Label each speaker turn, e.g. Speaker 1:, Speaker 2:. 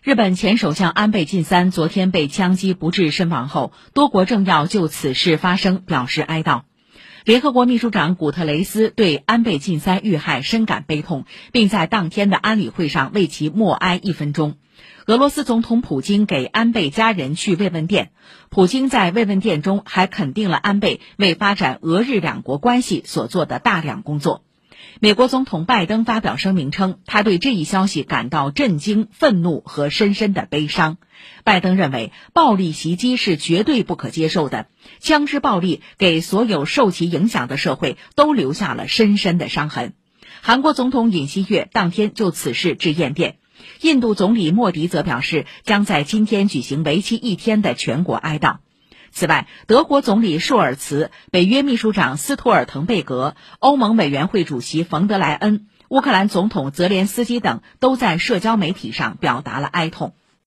Speaker 1: 日本前首相安倍晋三昨天被枪击不治身亡后，多国政要就此事发声表示哀悼。联合国秘书长古特雷斯对安倍晋三遇害深感悲痛，并在当天的安理会上为其默哀一分钟。俄罗斯总统普京给安倍家人去慰问电，普京在慰问电中还肯定了安倍为发展俄日两国关系所做的大量工作。美国总统拜登发表声明称，他对这一消息感到震惊、愤怒和深深的悲伤。拜登认为，暴力袭击是绝对不可接受的，枪支暴力给所有受其影响的社会都留下了深深的伤痕。韩国总统尹锡悦当天就此事致唁电，印度总理莫迪则表示，将在今天举行为期一天的全国哀悼。此外，德国总理舒尔茨、北约秘书长斯图尔滕贝格、欧盟委员会主席冯德莱恩、乌克兰总统泽连斯基等都在社交媒体上表达了哀痛。